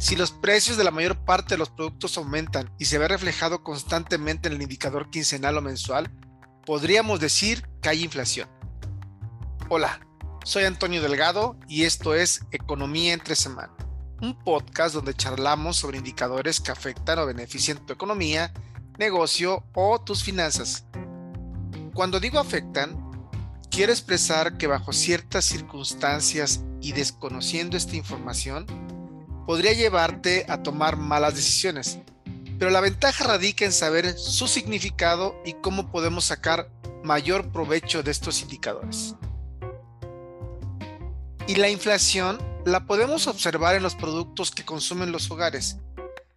Si los precios de la mayor parte de los productos aumentan y se ve reflejado constantemente en el indicador quincenal o mensual, podríamos decir que hay inflación. Hola, soy Antonio Delgado y esto es Economía entre semana, un podcast donde charlamos sobre indicadores que afectan o benefician tu economía, negocio o tus finanzas. Cuando digo afectan, quiero expresar que bajo ciertas circunstancias y desconociendo esta información, podría llevarte a tomar malas decisiones, pero la ventaja radica en saber su significado y cómo podemos sacar mayor provecho de estos indicadores. Y la inflación la podemos observar en los productos que consumen los hogares,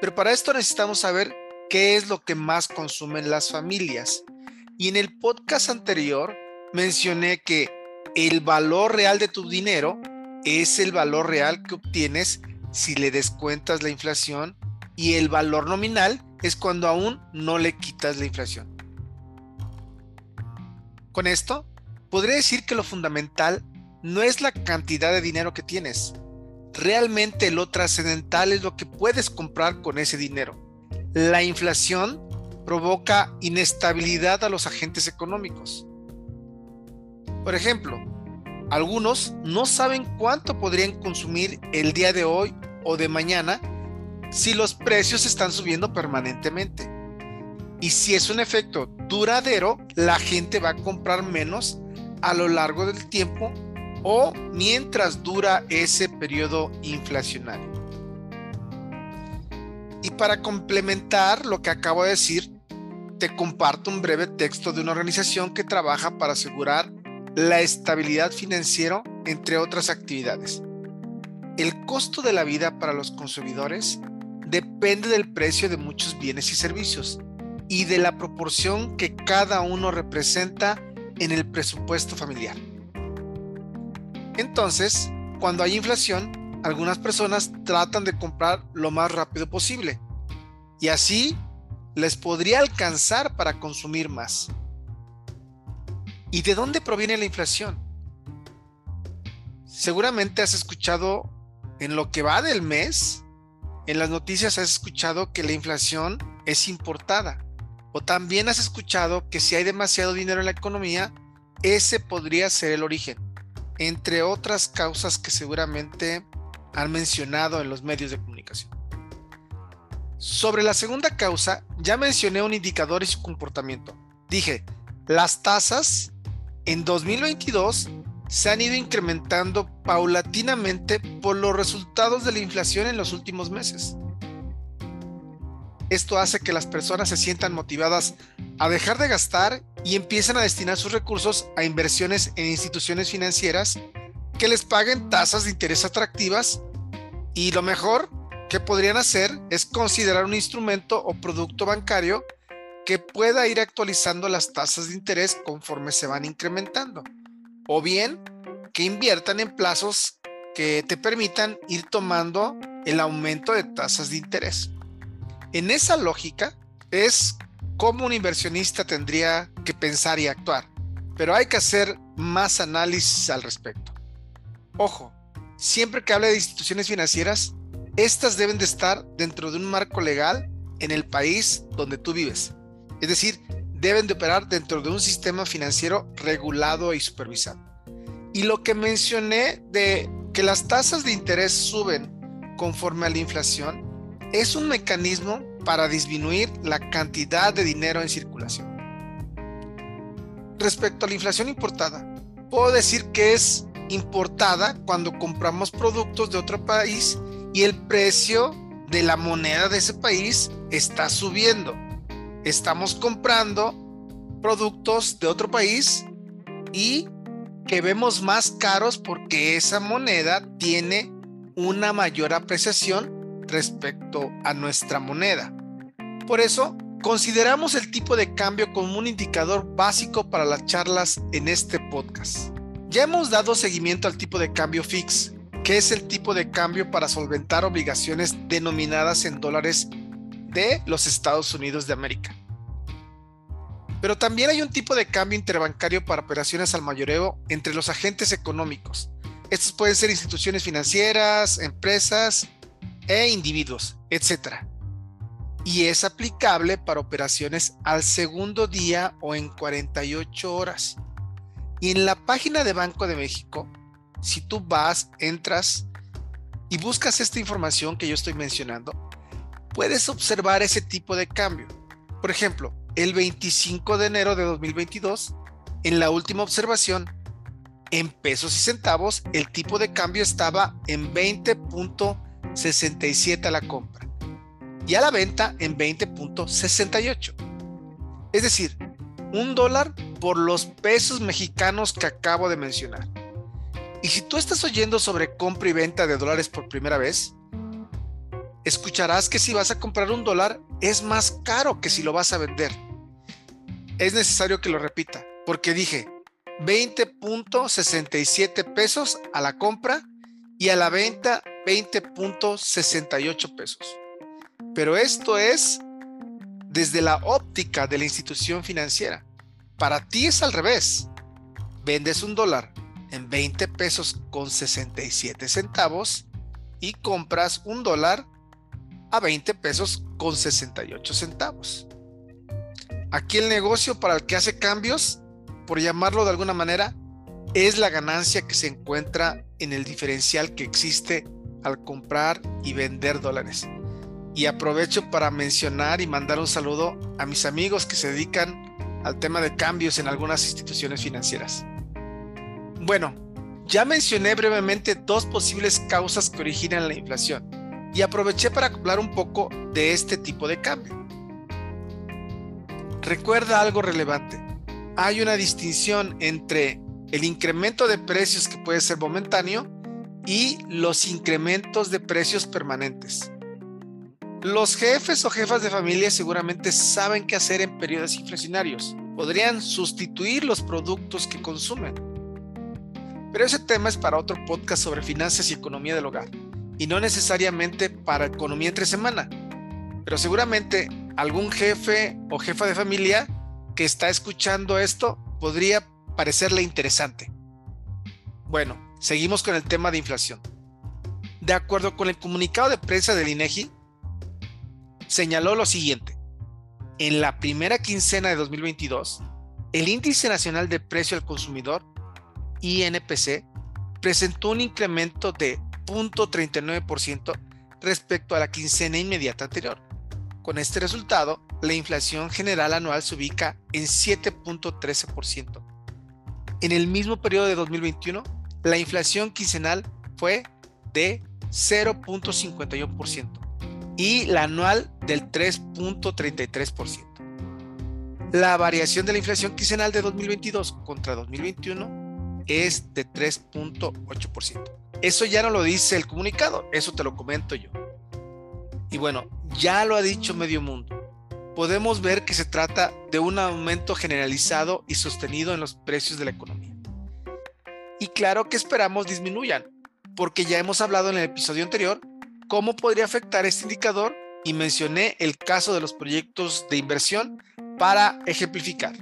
pero para esto necesitamos saber qué es lo que más consumen las familias. Y en el podcast anterior mencioné que el valor real de tu dinero es el valor real que obtienes si le descuentas la inflación y el valor nominal es cuando aún no le quitas la inflación. Con esto, podría decir que lo fundamental no es la cantidad de dinero que tienes. Realmente lo trascendental es lo que puedes comprar con ese dinero. La inflación provoca inestabilidad a los agentes económicos. Por ejemplo, algunos no saben cuánto podrían consumir el día de hoy o de mañana si los precios están subiendo permanentemente. Y si es un efecto duradero, la gente va a comprar menos a lo largo del tiempo o mientras dura ese periodo inflacionario. Y para complementar lo que acabo de decir, te comparto un breve texto de una organización que trabaja para asegurar la estabilidad financiera, entre otras actividades. El costo de la vida para los consumidores depende del precio de muchos bienes y servicios y de la proporción que cada uno representa en el presupuesto familiar. Entonces, cuando hay inflación, algunas personas tratan de comprar lo más rápido posible y así les podría alcanzar para consumir más. ¿Y de dónde proviene la inflación? Seguramente has escuchado en lo que va del mes, en las noticias has escuchado que la inflación es importada. O también has escuchado que si hay demasiado dinero en la economía, ese podría ser el origen, entre otras causas que seguramente han mencionado en los medios de comunicación. Sobre la segunda causa, ya mencioné un indicador y su comportamiento. Dije, las tasas en 2022 se han ido incrementando paulatinamente por los resultados de la inflación en los últimos meses. Esto hace que las personas se sientan motivadas a dejar de gastar y empiezan a destinar sus recursos a inversiones en instituciones financieras que les paguen tasas de interés atractivas y lo mejor que podrían hacer es considerar un instrumento o producto bancario que pueda ir actualizando las tasas de interés conforme se van incrementando. O bien que inviertan en plazos que te permitan ir tomando el aumento de tasas de interés. En esa lógica es como un inversionista tendría que pensar y actuar, pero hay que hacer más análisis al respecto. Ojo, siempre que hable de instituciones financieras, estas deben de estar dentro de un marco legal en el país donde tú vives es decir, deben de operar dentro de un sistema financiero regulado y supervisado. Y lo que mencioné de que las tasas de interés suben conforme a la inflación es un mecanismo para disminuir la cantidad de dinero en circulación. Respecto a la inflación importada, puedo decir que es importada cuando compramos productos de otro país y el precio de la moneda de ese país está subiendo estamos comprando productos de otro país y que vemos más caros porque esa moneda tiene una mayor apreciación respecto a nuestra moneda. Por eso, consideramos el tipo de cambio como un indicador básico para las charlas en este podcast. Ya hemos dado seguimiento al tipo de cambio fix, que es el tipo de cambio para solventar obligaciones denominadas en dólares de los Estados Unidos de América. Pero también hay un tipo de cambio interbancario para operaciones al mayoreo entre los agentes económicos. Estos pueden ser instituciones financieras, empresas e individuos, etc. Y es aplicable para operaciones al segundo día o en 48 horas. Y en la página de Banco de México, si tú vas, entras y buscas esta información que yo estoy mencionando, puedes observar ese tipo de cambio. Por ejemplo, el 25 de enero de 2022, en la última observación, en pesos y centavos, el tipo de cambio estaba en 20.67 a la compra y a la venta en 20.68. Es decir, un dólar por los pesos mexicanos que acabo de mencionar. Y si tú estás oyendo sobre compra y venta de dólares por primera vez, escucharás que si vas a comprar un dólar es más caro que si lo vas a vender. Es necesario que lo repita, porque dije 20.67 pesos a la compra y a la venta 20.68 pesos. Pero esto es desde la óptica de la institución financiera. Para ti es al revés. Vendes un dólar en 20 pesos con 67 centavos y compras un dólar a 20 pesos con 68 centavos. Aquí el negocio para el que hace cambios, por llamarlo de alguna manera, es la ganancia que se encuentra en el diferencial que existe al comprar y vender dólares. Y aprovecho para mencionar y mandar un saludo a mis amigos que se dedican al tema de cambios en algunas instituciones financieras. Bueno, ya mencioné brevemente dos posibles causas que originan la inflación y aproveché para hablar un poco de este tipo de cambio. Recuerda algo relevante. Hay una distinción entre el incremento de precios que puede ser momentáneo y los incrementos de precios permanentes. Los jefes o jefas de familia seguramente saben qué hacer en periodos inflacionarios. Podrían sustituir los productos que consumen. Pero ese tema es para otro podcast sobre finanzas y economía del hogar, y no necesariamente para economía entre semana. Pero seguramente algún jefe o jefa de familia que está escuchando esto podría parecerle interesante. Bueno, seguimos con el tema de inflación. De acuerdo con el comunicado de prensa del INEGI, señaló lo siguiente. En la primera quincena de 2022, el Índice Nacional de Precio al Consumidor INPC presentó un incremento de 0.39% respecto a la quincena inmediata anterior. Con este resultado, la inflación general anual se ubica en 7.13%. En el mismo periodo de 2021, la inflación quincenal fue de 0.51% y la anual del 3.33%. La variación de la inflación quincenal de 2022 contra 2021 es de 3.8%. Eso ya no lo dice el comunicado, eso te lo comento yo. Y bueno, ya lo ha dicho medio mundo. Podemos ver que se trata de un aumento generalizado y sostenido en los precios de la economía. Y claro que esperamos disminuyan, porque ya hemos hablado en el episodio anterior cómo podría afectar este indicador y mencioné el caso de los proyectos de inversión para ejemplificar.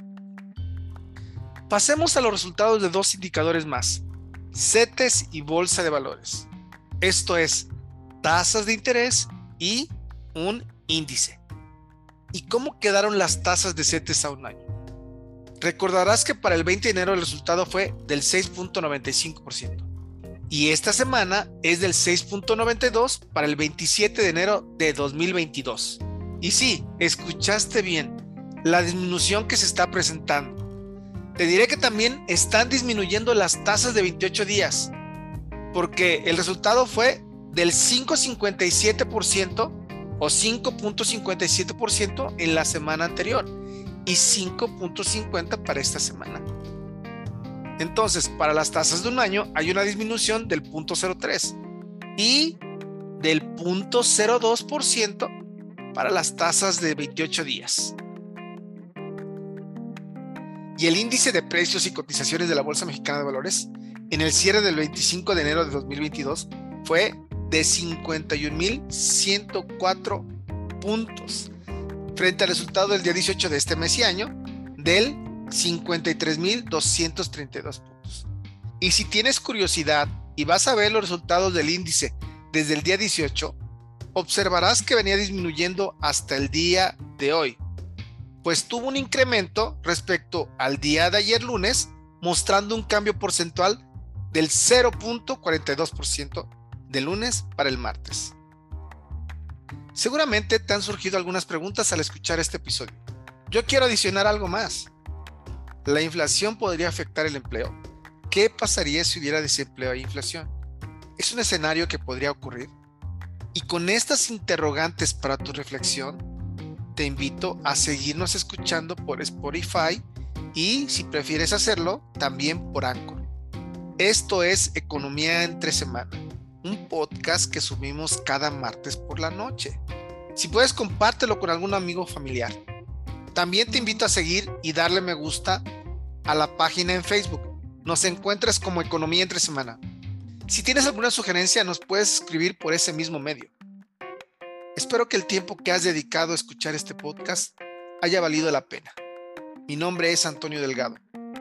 Pasemos a los resultados de dos indicadores más, CETES y Bolsa de Valores. Esto es tasas de interés y un índice. ¿Y cómo quedaron las tasas de CETES a un año? Recordarás que para el 20 de enero el resultado fue del 6.95% y esta semana es del 6.92 para el 27 de enero de 2022. Y sí, escuchaste bien la disminución que se está presentando. Te diré que también están disminuyendo las tasas de 28 días, porque el resultado fue del 5.57% o 5.57% en la semana anterior y 5.50 para esta semana. Entonces, para las tasas de un año hay una disminución del 0.03 y del 0.02% para las tasas de 28 días y el índice de precios y cotizaciones de la Bolsa Mexicana de Valores en el cierre del 25 de enero de 2022 fue de 51.104 puntos frente al resultado del día 18 de este mes y año del 53.232 puntos. Y si tienes curiosidad y vas a ver los resultados del índice desde el día 18, observarás que venía disminuyendo hasta el día de hoy, pues tuvo un incremento respecto al día de ayer lunes, mostrando un cambio porcentual del 0.42% de lunes para el martes. Seguramente te han surgido algunas preguntas al escuchar este episodio. Yo quiero adicionar algo más. ¿La inflación podría afectar el empleo? ¿Qué pasaría si hubiera desempleo e inflación? ¿Es un escenario que podría ocurrir? Y con estas interrogantes para tu reflexión, te invito a seguirnos escuchando por Spotify y, si prefieres hacerlo, también por Anchor. Esto es Economía entre semana, un podcast que subimos cada martes por la noche. Si puedes, compártelo con algún amigo familiar. También te invito a seguir y darle me gusta a la página en Facebook. Nos encuentras como Economía entre semana. Si tienes alguna sugerencia, nos puedes escribir por ese mismo medio. Espero que el tiempo que has dedicado a escuchar este podcast haya valido la pena. Mi nombre es Antonio Delgado.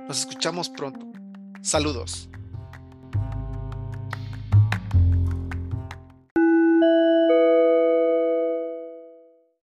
Nos escuchamos pronto. Saludos.